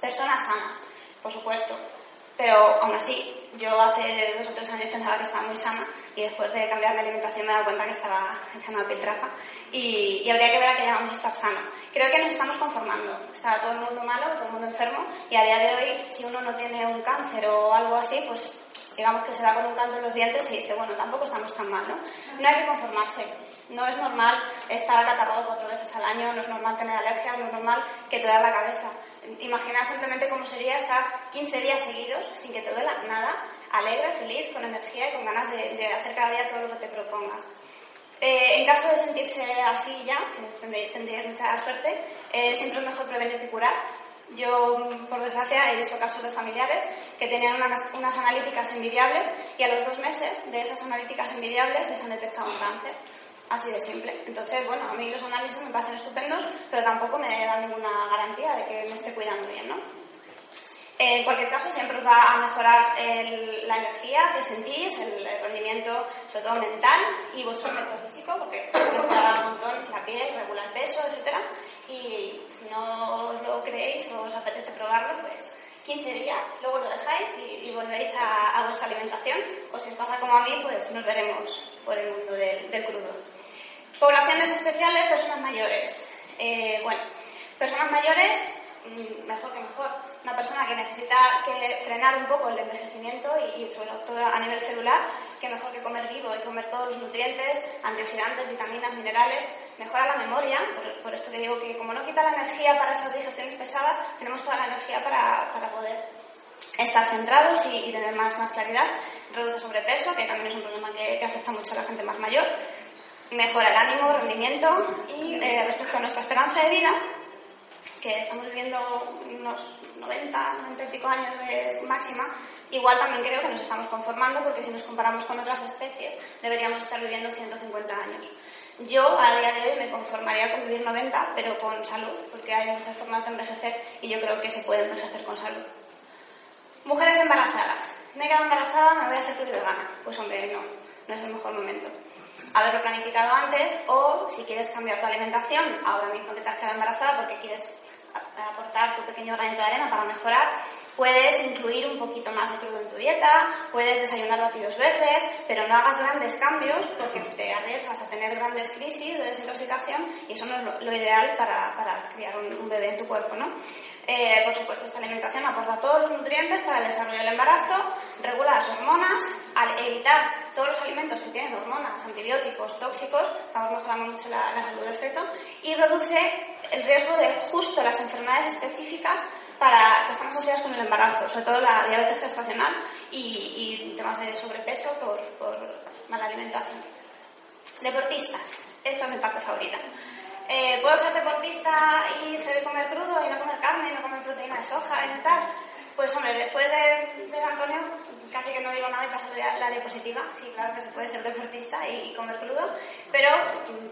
Personas sanas, por supuesto. Pero aún así, yo hace dos o tres años pensaba que estaba muy sana y después de cambiar mi alimentación me he dado cuenta que estaba echando la piltrafa y, habría que ver a qué llamamos estar sano. Creo que nos estamos conformando. Está todo el mundo malo, todo el mundo enfermo y a día de hoy, si uno no tiene un cáncer o algo así, pues digamos que se da con un canto en los dientes y dice, bueno, tampoco estamos tan mal, ¿no? No hay que conformarse. No es normal estar acatarrado cuatro veces al año, no es normal tener alergias, no es normal que te da la cabeza. Imagina simplemente cómo sería estar 15 días seguidos sin que te duela nada, alegre, feliz, con energía y con ganas de, hacer cada día todo lo que te propongas. Eh, en caso de sentirse así ya, tendrías mucha suerte, eh, siempre es mejor prevenir que curar. Yo, por desgracia, he visto casos de familiares que tenían unas, unas analíticas envidiables y a los dos meses de esas analíticas envidiables les han detectado un cáncer. Así de simple. Entonces, bueno, a mí los análisis me parecen estupendos, pero tampoco me da ninguna garantía de que me esté cuidando bien, ¿no? En cualquier caso, siempre os va a mejorar el- la energía que sentís, el, el rendimiento, sobre todo mental, y vuestro aspecto físico, porque mejorará un montón la piel, regular el peso, etc. Y si no os lo creéis o os apetece probarlo, pues 15 días, luego lo dejáis y, y volvéis a, a vuestra alimentación. O si os pasa como a mí, pues nos veremos por el mundo del, del crudo. Poblaciones especiales, personas mayores. Eh, bueno, personas mayores, mm, mejor que mejor. Una persona que necesita frenar un poco el envejecimiento y, y sobre todo a nivel celular, que mejor que comer vivo y comer todos los nutrientes, antioxidantes, vitaminas, minerales, mejora la memoria, por, por esto que digo que como no quita la energía para esas digestiones pesadas, tenemos toda la energía para, para poder estar centrados y, y tener más, más claridad. Reduce sobrepeso, que también es un problema que, que afecta mucho a la gente más mayor. Mejora el ánimo, rendimiento y eh, respecto a nuestra esperanza de vida, que estamos viviendo unos 90, 90 y pico años de máxima, igual también creo que nos estamos conformando porque si nos comparamos con otras especies deberíamos estar viviendo 150 años. Yo a día de hoy me conformaría con vivir 90, pero con salud, porque hay muchas formas de envejecer y yo creo que se puede envejecer con salud. Mujeres embarazadas. Me he quedado embarazada, me voy a hacer vegana. Pues hombre, no, no es el mejor momento. Haberlo planificado antes o si quieres cambiar tu alimentación ahora mismo que te has quedado embarazada porque quieres aportar tu pequeño granito de arena para mejorar, puedes incluir un poquito más de crudo en tu dieta, puedes desayunar batidos verdes, pero no hagas grandes cambios porque te arriesgas a tener grandes crisis de desintoxicación y eso no es lo, lo ideal para, para criar un, un bebé en tu cuerpo, ¿no? Eh, por supuesto, esta alimentación aporta todos los nutrientes para el desarrollo del embarazo, regula las hormonas, al evitar todos los alimentos que tienen hormonas, antibióticos, tóxicos, estamos mejorando mucho la, la salud del feto, y reduce el riesgo de justo las enfermedades específicas para que están asociadas con el embarazo, sobre todo la diabetes gestacional y, y temas de sobrepeso por, por mala alimentación. Deportistas, esta es mi parte favorita. Eh, ¿Puedo ser deportista y ser comer crudo y no comer carne y no comer proteína de soja y tal? Pues hombre, después de a Antonio, casi que no digo nada y paso la, la diapositiva. Sí, claro que se puede ser deportista y, y comer crudo, pero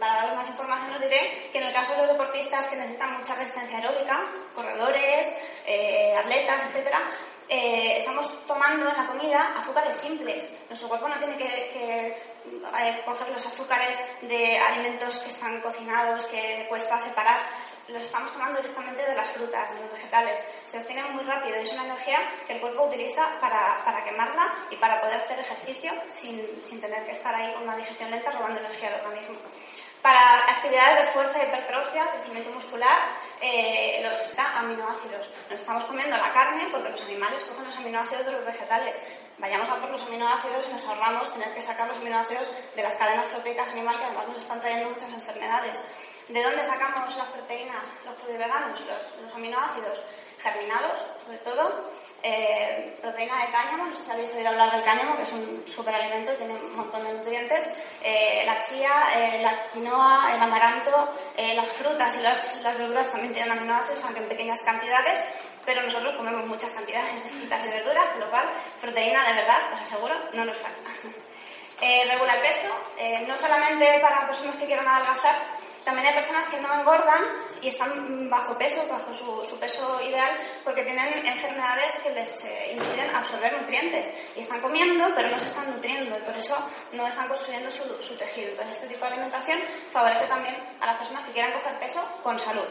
para daros más información os diré que en el caso de los deportistas que necesitan mucha resistencia aeróbica, corredores, atletas, etcétera, eh, estamos tomando en la comida azúcares simples. Nuestro cuerpo no tiene que, que, eh, coger los azúcares de alimentos que están cocinados, que cuesta separar. Los estamos tomando directamente de las frutas, de los vegetales. Se obtienen muy rápido y es una energía que el cuerpo utiliza para, para quemarla y para poder hacer ejercicio sin, sin tener que estar ahí con una digestión lenta robando energía al organismo. Para actividades de fuerza, hipertrofia, crecimiento muscular, eh, los aminoácidos. Nos estamos comiendo la carne porque los animales cogen los aminoácidos de los vegetales. Vayamos a por los aminoácidos y nos ahorramos tener que sacar los aminoácidos de las cadenas proteicas animales que además nos están trayendo muchas enfermedades. ¿De dónde sacamos las proteínas, los veganos, los aminoácidos? Germinados, sobre todo, eh, proteína de cáñamo, no sé si habéis oído hablar del cáñamo, que es un superalimento, tiene un montón de nutrientes, eh, la chía, eh, la quinoa, el amaranto, las frutas y las, verduras también tienen aminoácidos, aunque en pequeñas cantidades, pero nosotros comemos muchas cantidades de frutas y verduras, con lo cual proteína de verdad, os aseguro, no nos falta. regula el peso, no solamente para personas que quieran adelgazar, también hay personas que no engordan y están bajo peso, bajo su, peso ideal, porque tienen enfermedades que les eh, impiden absorber nutrientes. Y están comiendo, pero no se están nutriendo, y por eso no están construyendo su, su tejido. Entonces, este tipo de alimentación favorece también a las personas que quieran coger peso con salud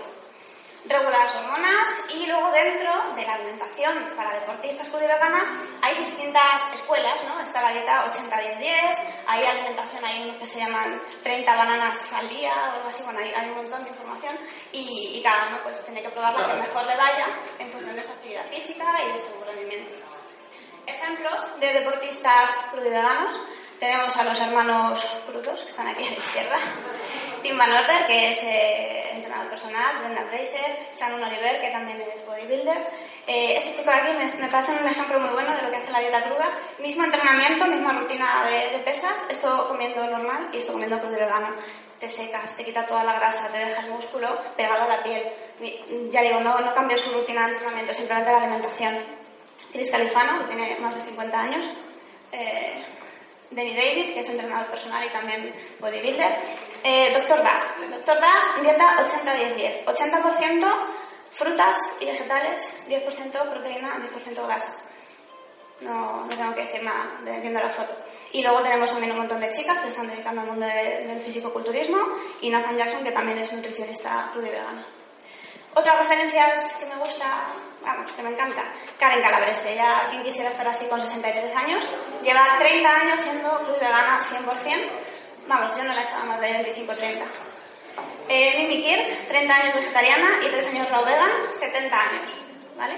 regula las hormonas y luego dentro de la alimentación para deportistas veganas hay distintas escuelas, ¿no? Está la dieta 80-10-10, hay alimentación, hay unos que se llaman 30 bananas al día o algo así, bueno, hay, un montón de información y, cada uno pues tiene que probar lo que mejor le vaya en función de su actividad física y de su rendimiento. Ejemplos de deportistas crudiveganos tenemos a los hermanos Crudos, que están aquí a la izquierda, Tim Van Order, que es eh, entrenador personal, Brenda Fraser, Shannon Oliver, que también es bodybuilder. Eh, este chico de aquí me, parece un ejemplo muy bueno de lo que hace la dieta cruda. Mismo entrenamiento, misma rutina de, pesas, esto comiendo normal y esto comiendo crudo vegano. Te secas, te quita toda la grasa, te deja el músculo pegado a la piel. Ya digo, no, no cambió su rutina de entrenamiento, simplemente la alimentación. Chris Califano, que tiene más de 50 años. Eh, Denny Davis, que es entrenador personal y también bodybuilder. Eh, Doctor Dag. Doctor Dag, dieta 80-10-10. 80%, frutas y vegetales, 10% proteína, 10% grasa. No, no, tengo que decir nada de, viendo la foto. Y luego tenemos también un montón de chicas que se están dedicando al mundo del fisicoculturismo y Nathan Jackson, que también es nutricionista crudo y vegano. Otras referencias que me gusta, vamos, que me encanta, Karen Calabrese, ya quien quisiera estar así con 63 años, lleva 30 años siendo cruz vegana 100%, vamos, yo no la he echado más de 25-30. Eh, Mimi Kirk, 30 años vegetariana y 3 años raw vegan, 70 años, ¿vale?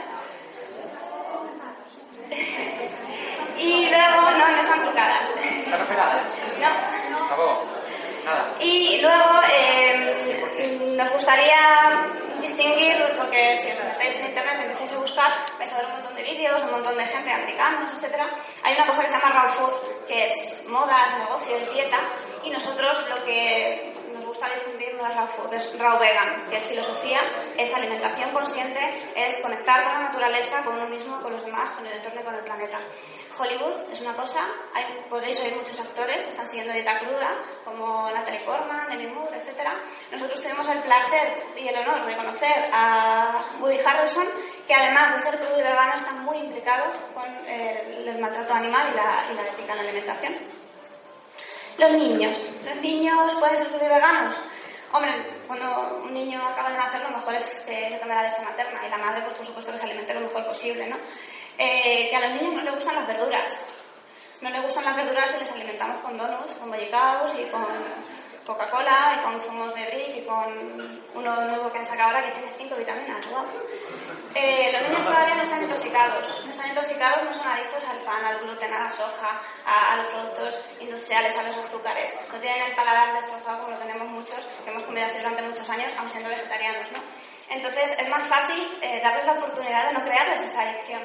y luego, no, no están trucadas. ¿Están operadas? No. Y luego eh, nos gustaría distinguir, porque si os metéis en internet y empezáis a buscar, vais a ver un montón de vídeos, un montón de gente americanos, etc. Hay una cosa que se llama raw food, que es modas, negocios, dieta, y nosotros lo que nos gusta difundir no es raw food, es raw vegan, que es filosofía, es alimentación consciente, es conectar con la naturaleza, con uno mismo, con los demás, con el entorno y con el planeta. Hollywood es una cosa, hay, podréis oír muchos actores que están siguiendo dieta cruda, como Natalie Portman, Demi Moore, etc. Nosotros tenemos el placer y el honor de conocer a Woody Harrelson, que además de ser crudo y vegano está muy implicado con el, maltrato animal y la, y la ética en la alimentación. Los niños. ¿Los niños pueden ser crudo y veganos? Hombre, cuando un niño acaba de nacer, lo mejor es que tome la leche materna y la madre, pues por supuesto, que se alimente lo mejor posible, ¿no? Eh, que a los niños no les gustan las verduras. No les gustan las verduras y les alimentamos con donuts, con bollicaos y con Coca-Cola y con zumos de brick y con uno nuevo que han sacado ahora que tiene cinco vitaminas. Eh, los niños todavía no están intoxicados. No están intoxicados, no son adictos al pan, al gluten, a la soja, a, los productos industriales, a los azúcares. No tienen el paladar destrozado como lo tenemos muchos, que hemos comido así durante muchos años, aun siendo vegetarianos. ¿no? Entonces es más fácil eh, darles la oportunidad de no crearles esa adicción.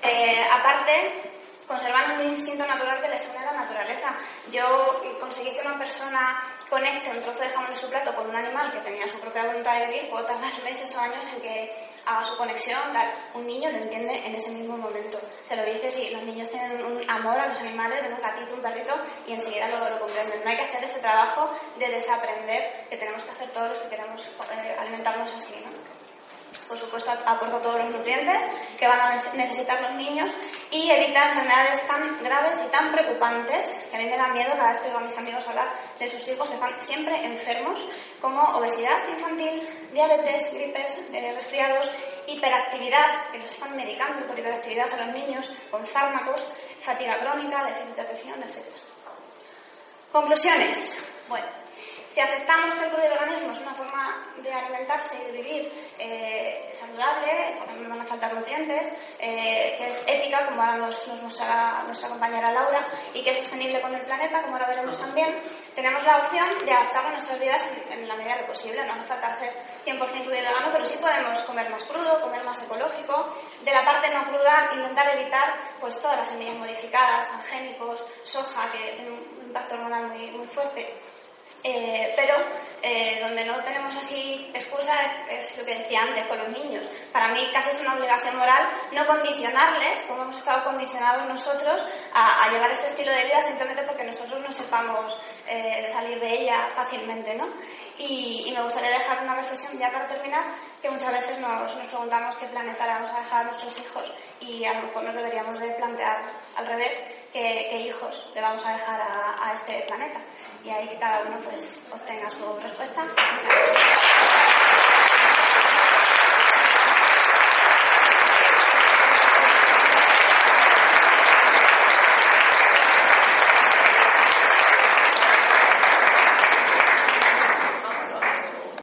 Eh, aparte, conservan un instinto natural que les une a la naturaleza. Yo conseguí que una persona conecte un trozo de jamón en su plato con un animal que tenía su propia voluntad de vivir, puedo tardar meses o años en que haga su conexión, tal. Un niño lo entiende en ese mismo momento. Se lo dices y los niños tienen un amor a los animales, ven un gatito, un perrito y enseguida lo, lo comprenden. No hay que hacer ese trabajo de desaprender que tenemos que hacer todos los que queremos eh, alimentarnos así, ¿no? por supuesto, aporta todos los nutrientes que van a necesitar los niños y evita enfermedades tan graves y tan preocupantes que a mí me da miedo cada vez que oigo a mis amigos hablar de sus hijos que están siempre enfermos, como obesidad infantil, diabetes, gripes, eh, resfriados, hiperactividad, que los están medicando por hiperactividad a los niños, con fármacos, fatiga crónica, déficit de atención, etc. Conclusiones. Bueno, Si aceptamos que el crudo veganismo es una forma de alimentarse y de vivir eh, saludable, porque no van a faltar nutrientes, eh, que es ética, como ahora nos, nos mostrará nuestra compañera Laura, y que es sostenible con el planeta, como ahora veremos también, tenemos la opción de adaptar nuestras vidas en, la medida de lo posible. No hace falta ser 100% crudo y vegano, pero sí podemos comer más crudo, comer más ecológico. De la parte no cruda, intentar evitar pues, todas las semillas modificadas, transgénicos, soja, que tiene un impacto hormonal muy, muy fuerte. Eh, pero eh, donde no tenemos así excusa es, lo que decía antes con los niños. Para mí casi es una obligación moral no condicionarles, como hemos estado condicionados nosotros, a, llevar este estilo de vida simplemente porque nosotros no sepamos eh, salir de ella fácilmente. ¿no? Y, me gustaría dejar una reflexión ya para terminar, que muchas veces nos, nos preguntamos qué planeta vamos a dejar a nuestros hijos y a lo mejor nos deberíamos de plantear al revés qué, hijos le vamos a dejar a, este planeta y ahí que cada uno pues obtenga su respuesta.